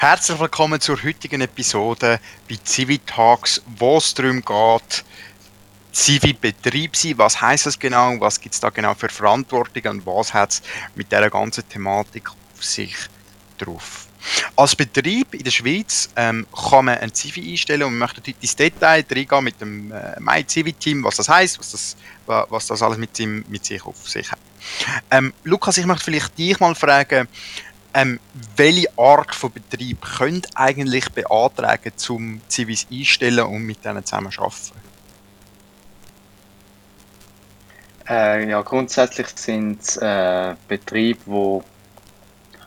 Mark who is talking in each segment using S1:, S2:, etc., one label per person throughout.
S1: Herzlich willkommen zur heutigen Episode bei Civitalks, wo es darum geht, Civi-Betrieb sein. Was heißt das genau? Was gibt es da genau für Verantwortung und was hat es mit dieser ganzen Thematik auf sich drauf? Als Betrieb in der Schweiz ähm, kann man ein Civi einstellen und wir möchten heute ins Detail reingehen mit dem äh, MyCivi-Team, was das heißt, was das, was das alles mit, mit sich auf sich hat. Ähm, Lukas, ich möchte vielleicht dich mal fragen, ähm, welche Art von Betrieb könnt eigentlich beantragen, zum Civis einstellen und mit denen zusammen arbeiten?
S2: Äh, ja, grundsätzlich sind es äh, Betriebe, wo,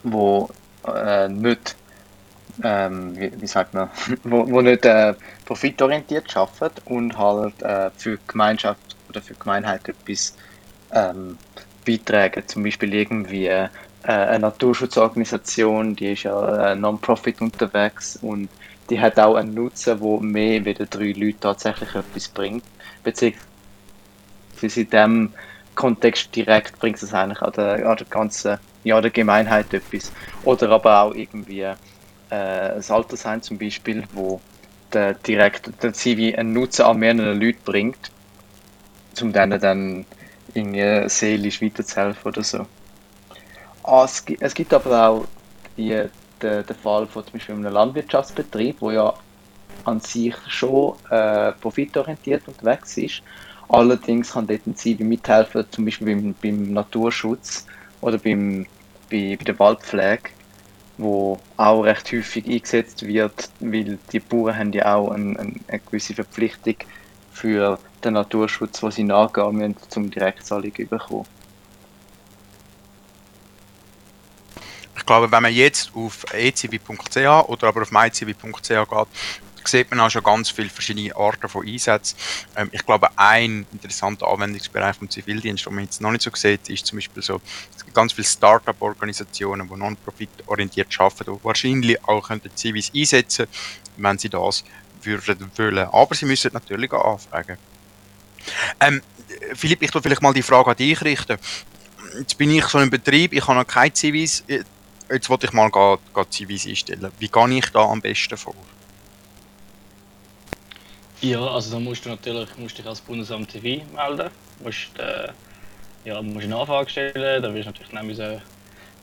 S2: wo äh, nicht, ähm, wie, wie, sagt man, wo, wo nicht äh, profitorientiert arbeiten und halt äh, für die Gemeinschaft oder für Gemeinheit etwas ähm, beitragen. Zum Beispiel irgendwie äh, eine Naturschutzorganisation, die ist ja äh, Non-Profit unterwegs und die hat auch einen Nutzen, wo mehr wie drei Leute tatsächlich etwas bringt. Beziehungsweise in diesem Kontext direkt bringt es eigentlich an der, an der ganzen, ja, der Gemeinheit etwas. Oder aber auch irgendwie äh, das Altersheim zum Beispiel, wo der direkt der Zivi einen Nutzen an mehreren Leuten bringt, um denen dann irgendwie seelisch weiterzuhelfen oder so. Ah, es, gibt, es gibt aber auch die, den, den Fall von zum Beispiel einem Landwirtschaftsbetrieb, wo ja an sich schon äh, profitorientiert unterwegs ist. Allerdings kann dort ein Zivi mithelfen, zum Beispiel beim, beim Naturschutz oder beim, bei, bei der Waldpflege, wo auch recht häufig eingesetzt wird, weil die Bauern haben ja auch ein, ein, eine gewisse Verpflichtung für den Naturschutz, wo sie nachgehen müssen, zum Direktzahlung zu bekommen.
S1: Ich glaube, wenn man jetzt auf ecv.ch oder aber auf mycv.ch geht, sieht man auch schon ganz viele verschiedene Arten von Einsätzen. Ähm, ich glaube, ein interessanter Anwendungsbereich vom Zivildienst, den man jetzt noch nicht so sieht, ist zum Beispiel so, es gibt ganz viele Start-up-Organisationen, die non-profit orientiert arbeiten und wahrscheinlich auch könnten Zivis einsetzen, wenn sie das würden wollen. Aber sie müssen natürlich auch anfragen. Ähm, Philipp, ich tue vielleicht mal die Frage an dich richten. Jetzt bin ich so ein Betrieb, ich habe noch kein Zivis jetzt wollte ich mal grad, einstellen. Wie gehe ich da am besten vor?
S3: Ja, also da musst du natürlich musst dich als Bundesamt TV melden. Musst, äh, ja, musst eine Anfrage stellen, da wirst du natürlich müssen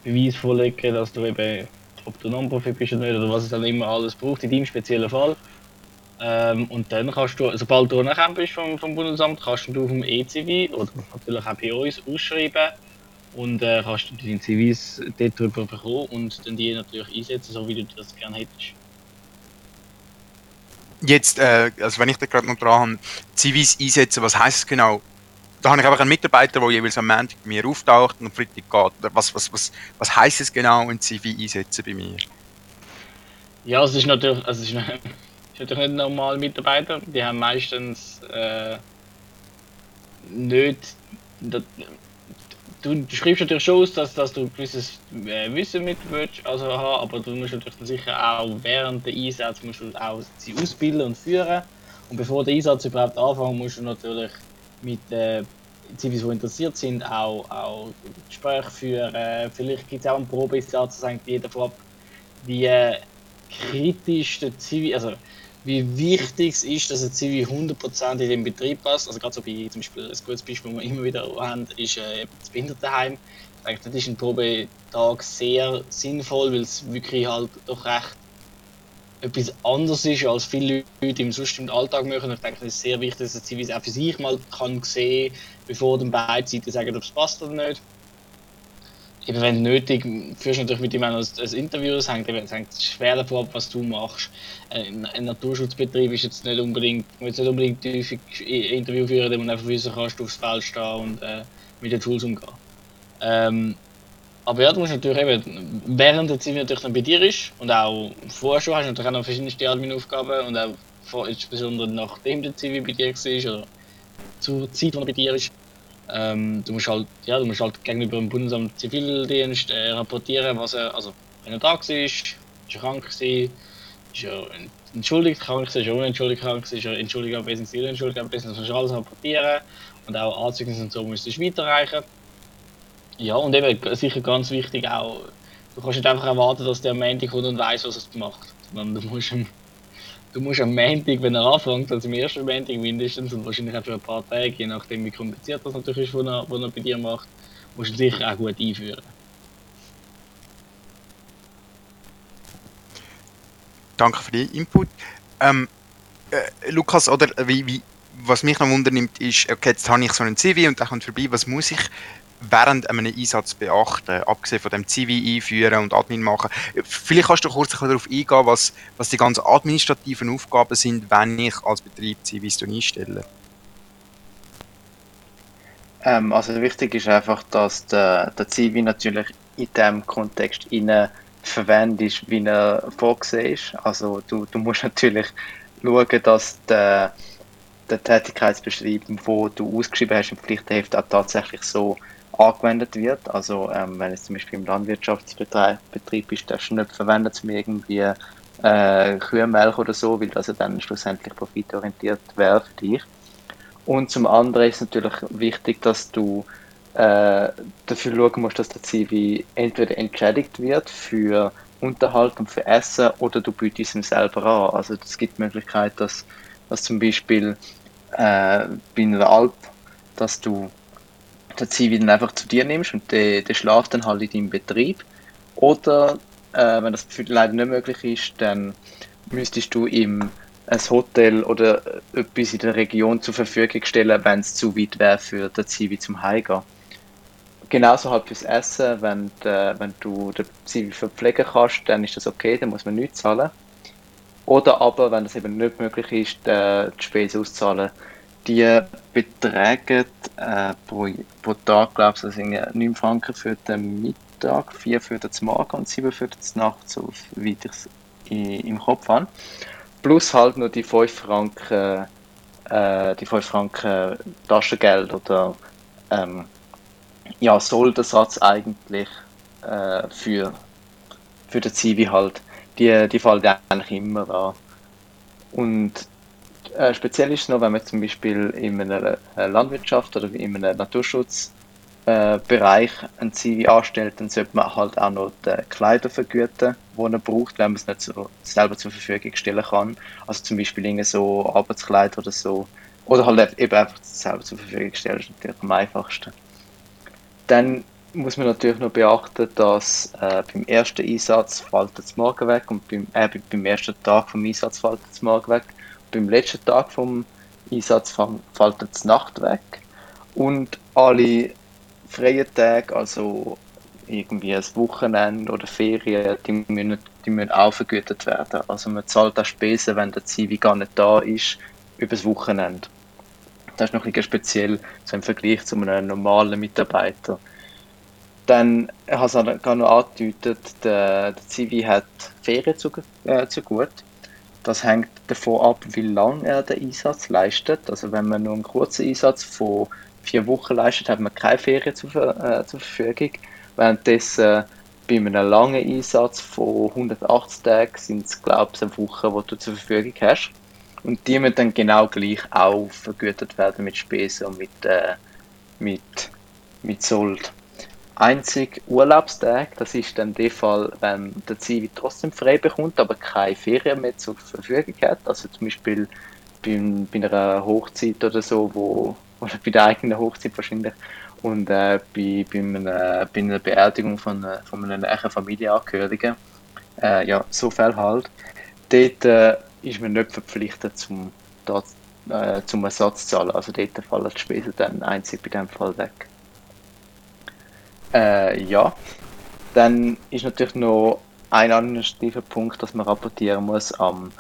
S3: Beweis vorlegen, dass du eben, ob du Non-Profit bist oder nicht, oder was es dann immer alles braucht in deinem speziellen Fall. Ähm, und dann kannst du, sobald du anerkannt bist vom, vom Bundesamt, kannst du auf dem ECV oder natürlich auch bei uns ausschreiben und äh, kannst du deine CVs dort drüber bekommen und dann die natürlich einsetzen, so wie du das gerne hättest.
S1: Jetzt, äh, also wenn ich da gerade noch dran habe, CVs einsetzen, was heißt es genau? Da habe ich einfach einen Mitarbeiter, der jeweils am Montag bei mir auftaucht und am Freitag geht. Was, was, was, was heisst es genau, ein CV einsetzen bei mir?
S3: Ja, es ist natürlich, also es ist, ist natürlich nicht normal Mitarbeiter. Die haben meistens äh, nicht du, schreibst natürlich schon aus, dass, dass du gewisses äh, Wissen mit willst, also haben, aber du musst natürlich sicher auch während der Einsatz musst du auch sie ausbilden und führen. Und bevor der Einsatz überhaupt anfängt, musst du natürlich mit äh, Zivis, die interessiert sind, auch, auch Gespräche führen. Vielleicht gibt es auch einen Probeinsatz, sagt jeder vorab, wie äh, kritisch der Zivi, also wie wichtig es ist, dass ein Zivi 100% in den Betrieb passt. Also gerade so bei zum Beispiel ein gutes Beispiel, das wir immer wieder haben, ist äh, das Behindertenheim. Ich denke, das ist ein Probetag sehr sinnvoll, weil es wirklich halt doch recht etwas anderes ist, als viele Leute im sonst im Alltag machen. Ich denke, es ist sehr wichtig, dass ein Zivi auch für sich mal kann sehen, bevor dann beide Seiten sagen, ob es passt oder nicht eben wenn nötig, führst du natürlich mit ihm auch ein, Interview, es hängt, es hängt schwer davon ab, was du machst. Ein, ein Naturschutzbetrieb ist jetzt nicht unbedingt, jetzt nicht unbedingt häufig Interview führen, dem man einfach wissen kannst, du aufs Feld stehen und äh, mit den Tools umgehen. Ähm, aber ja, du musst natürlich eben, während der Zeit natürlich dann bei dir ist und auch vorher schon hast du natürlich auch noch verschiedenste Admin-Aufgaben und auch insbesondere nachdem der Zivi bei dir war oder zur Zeit, wo er bei dir ist, ähm, du musst halt, ja, du musst halt gegenüber dem Bundesamt Zivildienst äh, rapportieren, was er, also wenn er da war, ist er krank gewesen, ist er entschuldigt krank gewesen, ist er unentschuldigt krank gewesen, ist er entschuldigt abwesend, ist er unentschuldigt abwesend, das musst du alles rapportieren und auch Anzeigen und so musst du weiterreichen. Ja, und eben sicher ganz wichtig auch du kannst nicht einfach erwarten, dass der am Montag kommt und weiß, was er macht. Sondern du musst am, du musst am Montag, wenn er anfängt, also am ersten Montag mindestens und wahrscheinlich auch für ein paar Tage, je nachdem wie kompliziert das natürlich ist, was er, was er bei dir macht, musst du sicher auch gut einführen.
S1: Danke für den Input. Ähm, äh, Lukas, oder wie, wie, was mich noch wundernimmt, ist, okay, jetzt habe ich so einen CV und der kommt vorbei, was muss ich während einem Einsatz beachten, abgesehen von dem CV einführen und Admin machen. Vielleicht kannst du kurz darauf eingehen, was, was die ganzen administrativen Aufgaben sind, wenn ich als Betrieb CVs einstelle.
S2: Ähm, also wichtig ist einfach, dass der, der CV natürlich in diesem Kontext innen verwendet ist, wie er vorgesehen ist. Also du, du musst natürlich schauen, dass der, der Tätigkeitsbeschreib, wo du ausgeschrieben hast im Pflichtheft, auch tatsächlich so angewendet wird. Also ähm, wenn es zum Beispiel im Landwirtschaftsbetrieb ist, darfst du nicht verwenden, um irgendwie äh, Kühlmilch oder so, weil das ja dann schlussendlich profitorientiert wäre für dich. Und zum anderen ist es natürlich wichtig, dass du äh, dafür schauen musst, dass der CV entweder entschädigt wird für Unterhalt und für Essen oder du bietest ihm selber an. Also es gibt die Möglichkeit, dass, dass zum Beispiel äh, bei einer Alp, dass du den Zivi dann einfach zu dir nimmst und der, der schlaft dann halt in deinem Betrieb. Oder äh, wenn das leider nicht möglich ist, dann müsstest du ihm ein Hotel oder etwas in der Region zur Verfügung stellen, wenn es zu weit wäre für den Zivi zum Heimgehen. Genauso halt fürs Essen, wenn, de, wenn du den Zivi verpflegen kannst, dann ist das okay, dann muss man nichts zahlen. Oder aber, wenn das eben nicht möglich ist, die Spesen auszahlen, die betragen äh, pro, pro Tag, glaube ich, also 9 Franken für den Mittag, 4 für den Morgen und 7 für den Nacht, so wie ich es im Kopf habe. Plus halt nur die 5 Franken, äh, die 5 Franken Taschengeld oder ähm, ja, Soldensatz eigentlich äh, für, für den Zivi halt. Die, die fallen eigentlich immer an. Und äh, speziell ist es noch, wenn man zum Beispiel in einer äh, Landwirtschaft oder in einem Naturschutzbereich äh, ein Zivi anstellt, dann sollte man halt auch noch die Kleider vergüten, die er braucht, wenn man es nicht so selber zur Verfügung stellen kann. Also zum Beispiel so Arbeitskleider oder so. Oder halt eben einfach selber zur Verfügung stellen, ist natürlich am einfachsten. Dann muss man natürlich noch beachten, dass äh, beim ersten Einsatz fällt das Morgen weg und beim, äh, beim ersten Tag vom Einsatz fällt das Morgen weg beim letzten Tag vom Einsatz fällt die Nacht weg und alle freien Tage, also irgendwie ein Wochenende oder Ferien, die müssen, die müssen auch vergütet werden. Also man zahlt auch Spesen, wenn der Zivi gar nicht da ist, über das Wochenende. Das ist noch ein bisschen speziell so im Vergleich zu einem normalen Mitarbeiter. Dann, ich habe es gerade noch angedeutet, der, der Zivi hat Ferien zu, äh, zu gut. Das hängt davon ab, wie lange er den Einsatz leistet. Also wenn man nur einen kurzen Einsatz von vier Wochen leistet, hat man keine Ferien zur, äh, zur Verfügung. Währenddessen äh, bei einem langen Einsatz von 180 Tagen sind es, glaube ich, eine Woche, die du zur Verfügung hast. Und die müssen dann genau gleich auch vergütet werden mit Spesen und mit, äh, mit, mit Sold einzig Urlaubstag, das ist dann der Fall, wenn der Zivi trotzdem frei bekommt, aber keine Ferien mehr zur Verfügung hat. Also zum Beispiel bei, bei einer Hochzeit oder so, wo, oder bei der eigenen Hochzeit wahrscheinlich, und äh, bei, bei, einer, bei einer Beerdigung von, äh, von einem näheren Familienangehörigen, äh, ja, so viel halt, dort äh, ist man nicht verpflichtet zum, dort, äh, zum Ersatz zu zahlen. Also dort fallen die Spesen dann einzig bei dem Fall weg. Äh, ja. Dann ist natürlich noch ein administrativer Punkt, dass man rapportieren muss am,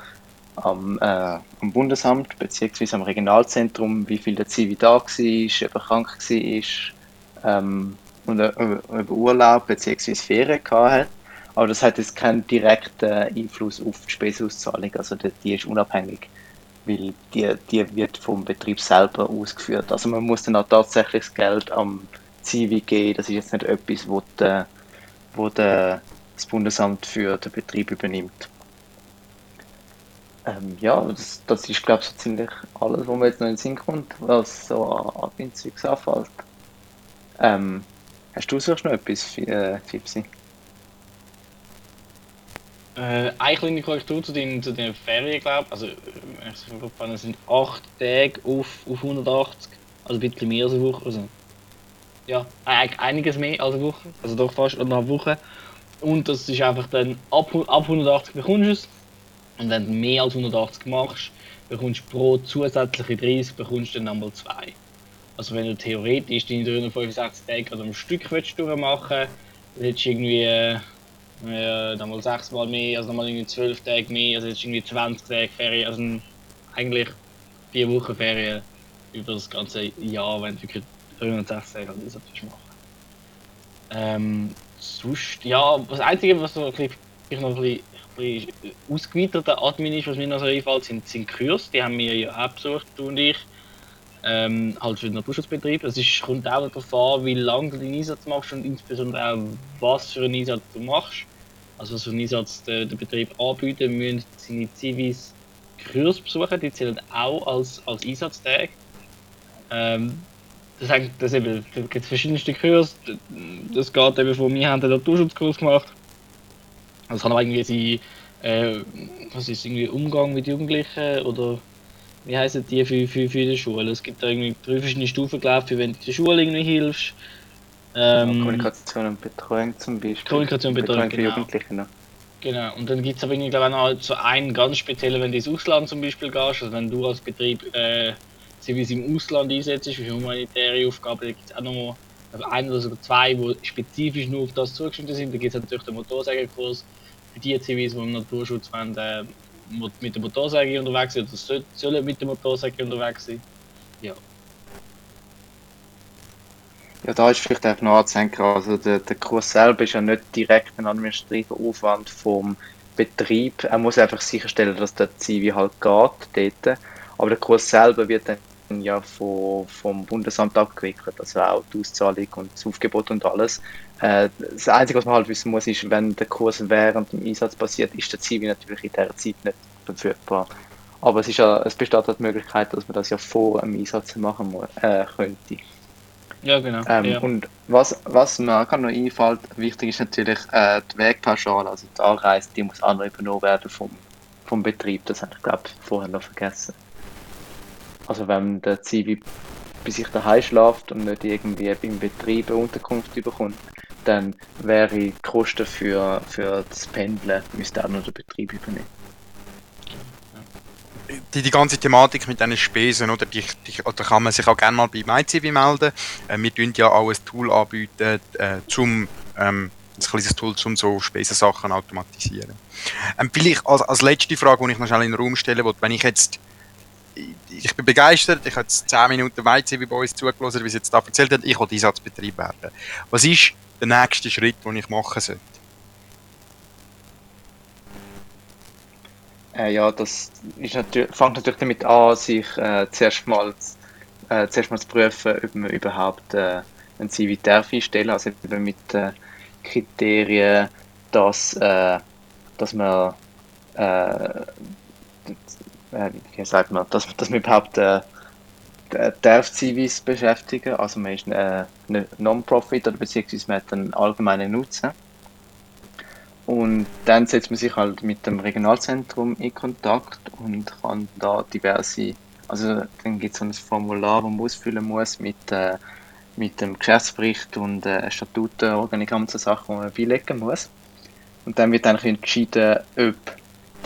S2: am, äh, am Bundesamt bzw. am Regionalzentrum, wie viel der Zivi da war, ob er krank war ähm, und über Urlaub bzw. Ferien hat. Aber das hat jetzt keinen direkten Einfluss auf die Spesenauszahlung, also die, die ist unabhängig, weil die, die wird vom Betrieb selber ausgeführt. Also man muss dann auch tatsächlich das Geld am CWG, das ist jetzt nicht etwas, wo, der, wo der, das Bundesamt für den Betrieb übernimmt. Ähm, ja, das, das ist glaube ich so ziemlich alles, was mir jetzt noch in den Sinn kommt, was so an Admin-Zeugs anfällt. Ähm, hast du sonst noch etwas, äh, Fipsi?
S3: Äh, eine kleine Korrektur zu den, zu den Ferien, glaube ich. Also, wenn ich es sind 8 Tage auf, auf 180. Also ein bisschen mehr als eine Woche. Also, ja, eig- einiges mehr als eine Woche. Also doch fast eine Woche. Und das ist einfach dann ab, ab 180 bekommst du es. Und wenn du mehr als 180 machst, bekommst du pro zusätzliche 30 bekommst du dann einmal 2. Also wenn du theoretisch deine 365 Tage gerade am Stück willst durchmachen willst, hättest du irgendwie äh, äh, dann mal 6 Mal mehr, also nochmal irgendwie 12 Tage mehr, also jetzt irgendwie 20 Tage Ferien, also ein- eigentlich 4 Wochen Ferien über das ganze Jahr, wenn du wirklich 360 Tage halt das machen ähm, sonst, ja, das Einzige, was so ein bisschen, noch ein bisschen, ein bisschen ausgeweiterter Admin ist, was mir noch so einfällt, sind, sind Kurs. Die haben wir ja auch besucht, du und ich. Ähm, halt für den Naturschutzbetrieb. Es kommt auch darauf an, wie lange du deinen Einsatz machst und insbesondere auch, was für einen Einsatz du machst. Also was für einen Einsatz der, der Betrieb anbietet, müssen seine Zivis Kurs besuchen, die zählen auch als, als Einsatztag. Ähm, das, hängt- das eben, da gibt es verschiedenste Kurse. Das geht eben von mir haben den Naturschutzkurs gemacht. Das kann aber irgendwie sein, äh, was ist irgendwie Umgang mit Jugendlichen oder wie heißen die für, für, für die Schule? Es gibt da irgendwie drei verschiedene Stufen, glaube ich, für wenn du der Schule irgendwie hilfst. Ähm,
S2: Kommunikation und Betreuung zum Beispiel.
S3: Kommunikation und Betreuung,
S2: für
S3: genau.
S2: Jugendliche. Ne?
S3: Genau, und dann gibt es aber irgendwie, glaube ich, auch noch so einen ganz speziellen, wenn du ins Ausland zum Beispiel gehst, also wenn du als Betrieb äh, Zivis im Ausland einsetzt für humanitäre Aufgaben, da gibt es auch noch mal also ein oder sogar zwei, die spezifisch nur auf das zugeschnitten sind. Da gibt es natürlich den Motorsägerkurs für die Zivis, die im Naturschutz wollen, äh, mit der Motorsäge unterwegs sind oder soll- sollen mit der Motorsäge unterwegs sein.
S2: Ja, da ist vielleicht einfach noch anzudenken, also der, der Kurs selber ist ja nicht direkt ein administrativer Aufwand vom Betrieb. Er muss einfach sicherstellen, dass der Zivi halt geht dort. Aber der Kurs selber wird dann ja von, vom Bundesamt abgewickelt, also auch die Auszahlung und das Aufgebot und alles. Äh, das Einzige, was man halt wissen muss, ist, wenn der Kurs während dem Einsatz passiert, ist der Zivi natürlich in dieser Zeit nicht verfügbar. Aber es, ist ja, es besteht halt die Möglichkeit, dass man das ja vor dem Einsatz machen muss, äh, könnte.
S3: Ja, genau.
S2: Ähm,
S3: ja.
S2: Und was, was mir gerade noch einfällt, wichtig ist natürlich äh, die Wegpauschale, also die Anreise, die muss auch noch übernommen werden vom, vom Betrieb. Das habe ich glaube vorher noch vergessen. Also wenn der Zivi bei sich daheim schlaft und nicht irgendwie beim Betrieb eine Unterkunft bekommt, dann wäre die Kosten für, für das Pendeln müsste auch noch der Betrieb übernehmen.
S1: die, die ganze Thematik mit diesen Spesen, oder, die, die, oder kann man sich auch gerne mal bei MyCivi melden. Äh, wir tun ja auch ein Tool anbieten, äh, zum, ähm, ein kleines Tool, um so Spesensachen automatisieren. Ähm, vielleicht als, als letzte Frage, die ich noch schnell in den Raum stellen wollte, wenn ich jetzt ich, bin begeistert, ich habe jetzt 10 Minuten MyCivi bei uns zugelassen, wie sie jetzt da erzählt hat, ich will Einsatzbetrieb werden. Was ist der nächste Schritt, den ich machen sollte?
S2: Äh, ja, das ist natürlich, fängt natürlich damit an, sich äh, zuerst, mal, äh, zuerst mal zu prüfen, ob man überhaupt äh, ein CV darf einstellen, also eben mit äh, Kriterien, dass, äh, dass man, äh, wie sagt man, dass, dass man überhaupt äh, darf CVs beschäftigen, also man ist äh, eine Non-Profit oder beziehungsweise man hat einen allgemeinen Nutzen. Und dann setzt man sich halt mit dem Regionalzentrum in Kontakt und kann da diverse, also dann gibt es so ein Formular, das man ausfüllen muss mit, äh, mit dem Geschäftsbericht und äh, Statuten, Organigramm, so Sachen, die man beilegen muss. Und dann wird eigentlich entschieden, ob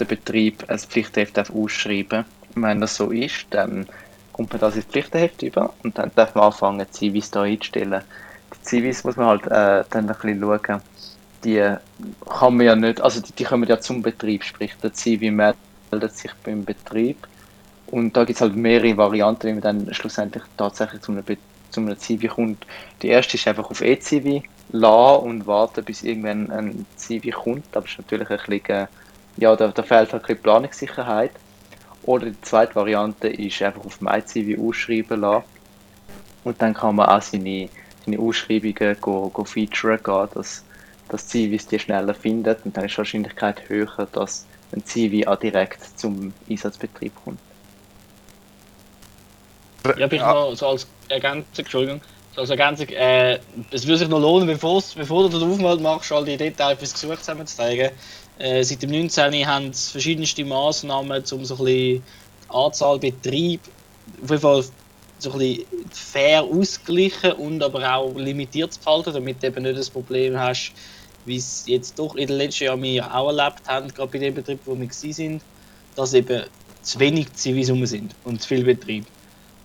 S2: der Betrieb ein Pflichtheft darf ausschreiben. Und wenn das so ist, dann kommt man das ins Pflichtenheft über und dann darf man anfangen, die Zivis da einzustellen. Die Zivis muss man halt äh, dann ein bisschen schauen, die kann man ja nicht, also die, die kommen ja zum Betrieb, sprich der Zivi meldet sich beim Betrieb. Und da gibt es halt mehrere Varianten, wie man dann schlussendlich tatsächlich zu einem, Be zu einem Zivi kommt. Die erste ist einfach auf E-Zivi lassen und warten, bis irgendwann ein Zivi kommt, aber ist natürlich ein bisschen, ja, da, da fehlt halt ein bisschen Planungssicherheit. Oder die zweite Variante ist einfach auf MyCivi ausschreiben lassen. Und dann kann man auch seine, seine Ausschreibungen go, go featuren gehen, dass dass Civis die schneller findet und dann ist die Wahrscheinlichkeit höher, dass ein Civi auch direkt zum Einsatzbetrieb kommt.
S3: Ja, vielleicht noch so als Ergänzung, Entschuldigung, so als Ergänzung, äh, es würde sich noch lohnen, bevor, bevor du den Aufwand machst, all die Details fürs Gesuch zusammenzuzeigen, Äh, seit dem 19. haben es verschiedenste Massnahmen, um so ein bisschen die Anzahl Betrieb auf jeden Fall so ein bisschen fair ausgleichen und aber auch limitiert zu halten, damit du eben nicht das Problem hast, wie es jetzt doch in den letzten Jahren wir auch erlebt haben, gerade bei dem Betrieb, wo wir sind, dass eben zu wenig Zivis sind und zu viel Betrieb.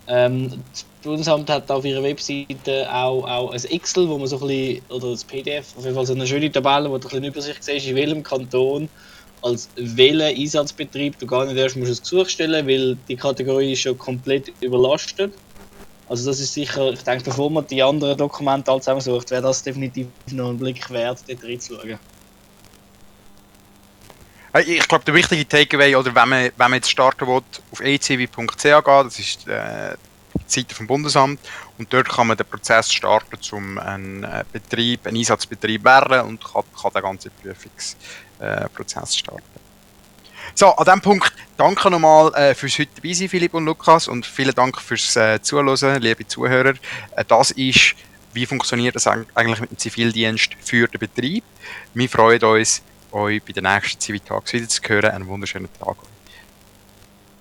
S3: Ähm, das Bundesamt hat auf ihrer Webseite auch, auch ein Excel, wo man so ein bisschen, oder das PDF, auf jeden Fall so eine schöne Tabelle, wo du ein bisschen Übersicht siehst, in welchem Kanton als welchen Einsatzbetrieb du gar nicht erst musst ein Gesuch stellen weil die Kategorie ist schon komplett überlastet. Also das ist sicher, ich denke, bevor man die anderen Dokumente alle zusammensucht, wäre das definitiv noch ein Blick wert, dort reinzuschauen.
S1: Ich glaube, der wichtige Takeaway, oder wenn man, wenn man jetzt starten will, auf ecw.ch gehen, das ist äh, die Seite vom Bundesamt, und dort kann man den Prozess starten, um einen äh, Betrieb, einen Einsatzbetrieb werden und kann, kann den ganzen Prüfungsprozess äh, starten. So, an diesem Punkt danke nochmal äh, fürs heute dabei sein, Philipp und Lukas, und vielen Dank fürs äh, Zuhören, liebe Zuhörer. Äh, das ist, wie funktioniert das eigentlich mit dem Zivildienst für den Betrieb. Wir freuen uns, euch bei den nächsten Civitags wieder zu hören. Einen wunderschönen Tag.